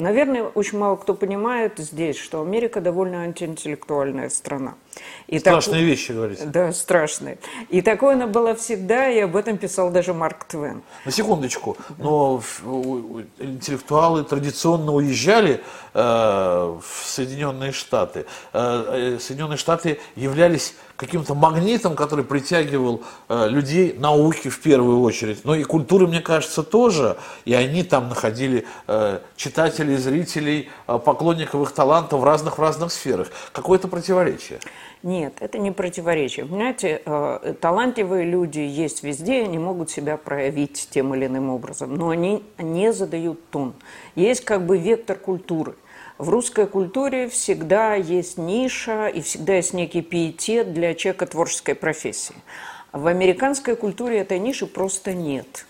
Наверное, очень мало кто понимает здесь, что Америка довольно антиинтеллектуальная страна. И страшные так... вещи, говорите. Да, страшные. И такое она была всегда, и об этом писал даже Марк Твен. На секундочку, но интеллектуалы традиционно уезжали э, в Соединенные Штаты. Э, э, Соединенные Штаты являлись каким-то магнитом, который притягивал э, людей науки в первую очередь, но и культуры, мне кажется, тоже. И они там находили э, читателей, зрителей, э, поклонников их талантов в разных в разных сферах. Какое-то противоречие. Нет, это не противоречие. Понимаете, э, талантливые люди есть везде, они могут себя проявить тем или иным образом, но они не задают тон. Есть как бы вектор культуры. В русской культуре всегда есть ниша и всегда есть некий пиетет для человека творческой профессии. В американской культуре этой ниши просто нет –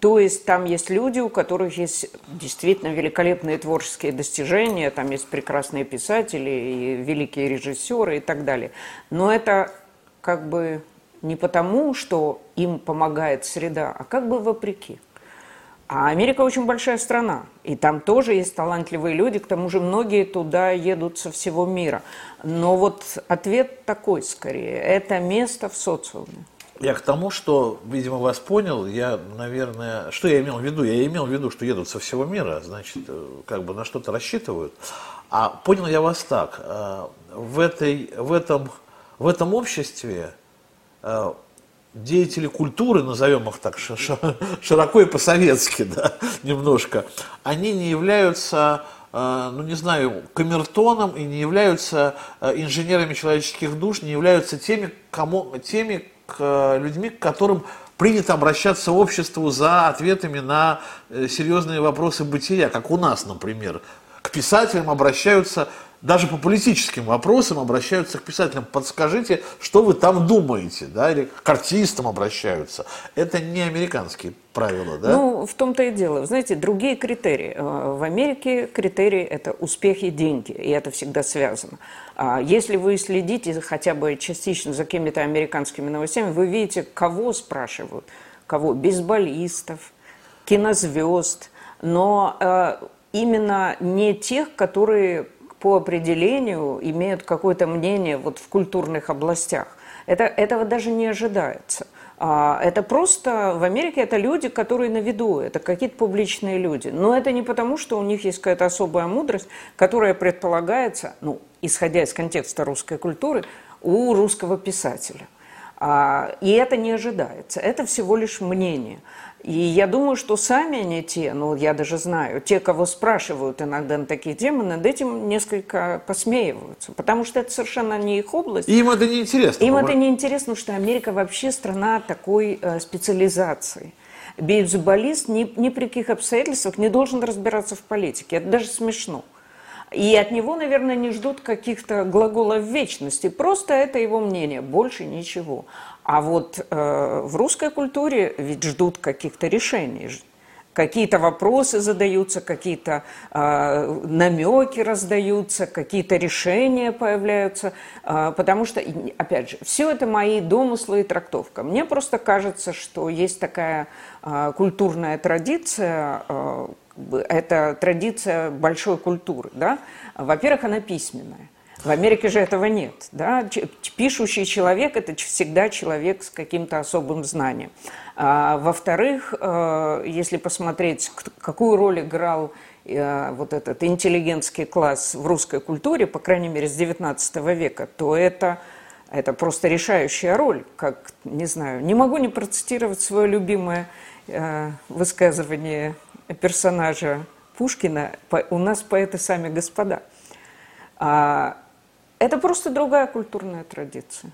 то есть там есть люди, у которых есть действительно великолепные творческие достижения, там есть прекрасные писатели и великие режиссеры и так далее. Но это как бы не потому, что им помогает среда, а как бы вопреки. А Америка очень большая страна, и там тоже есть талантливые люди, к тому же многие туда едут со всего мира. Но вот ответ такой скорее, это место в социуме. Я к тому, что, видимо, вас понял, я, наверное, что я имел в виду? Я имел в виду, что едут со всего мира, значит, э, как бы на что-то рассчитывают. А понял я вас так, э, в, этой, в, этом, в этом обществе э, деятели культуры, назовем их так широко и по-советски, да, немножко, они не являются ну не знаю, камертоном и не являются инженерами человеческих душ, не являются теми, кому, теми к э, людьми, к которым принято обращаться обществу за ответами на э, серьезные вопросы бытия, как у нас, например. К писателям обращаются даже по политическим вопросам обращаются к писателям. Подскажите, что вы там думаете, да, или к артистам обращаются. Это не американские правила, да? Ну, в том-то и дело. Вы знаете, другие критерии. Э, в Америке критерии – это успех и деньги, и это всегда связано. А если вы следите хотя бы частично за какими-то американскими новостями, вы видите, кого спрашивают. Кого? Бейсболистов, кинозвезд, но э, именно не тех, которые по определению имеют какое-то мнение вот в культурных областях. Это, этого даже не ожидается. А, это просто в Америке это люди, которые на виду, это какие-то публичные люди. Но это не потому, что у них есть какая-то особая мудрость, которая предполагается, ну, исходя из контекста русской культуры, у русского писателя. А, и это не ожидается. Это всего лишь мнение. И я думаю, что сами они те, ну, я даже знаю, те, кого спрашивают иногда на такие темы, над этим несколько посмеиваются, потому что это совершенно не их область. И им это не интересно. Им это не интересно, потому что Америка вообще страна такой э, специализации. Бейсболист ни, ни при каких обстоятельствах не должен разбираться в политике. Это даже смешно. И от него, наверное, не ждут каких-то глаголов вечности. Просто это его мнение, больше ничего. А вот э, в русской культуре ведь ждут каких-то решений. Какие-то вопросы задаются, какие-то э, намеки раздаются, какие-то решения появляются. Э, потому что, опять же, все это мои домыслы и трактовка. Мне просто кажется, что есть такая э, культурная традиция, э, это традиция большой культуры. Да? Во-первых, она письменная. В Америке же этого нет. Да? Пишущий человек – это всегда человек с каким-то особым знанием. А, во-вторых, э, если посмотреть, какую роль играл э, вот этот интеллигентский класс в русской культуре, по крайней мере, с XIX века, то это, это просто решающая роль. Как, не знаю, не могу не процитировать свое любимое э, высказывание персонажа Пушкина «У нас поэты сами господа». А, это просто другая культурная традиция.